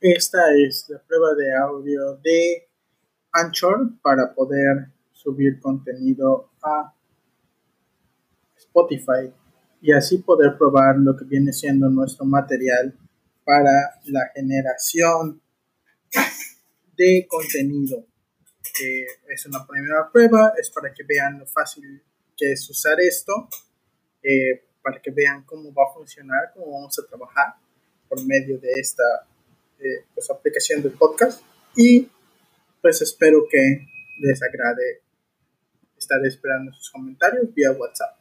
Esta es la prueba de audio de Anchor para poder subir contenido a Spotify y así poder probar lo que viene siendo nuestro material para la generación de contenido. es una primera prueba, es para que vean lo fácil que es usar esto, eh, para que vean cómo va a funcionar, cómo vamos a trabajar por medio de esta eh, pues, aplicación del podcast. Y pues espero que les agrade. Estaré esperando sus comentarios vía WhatsApp.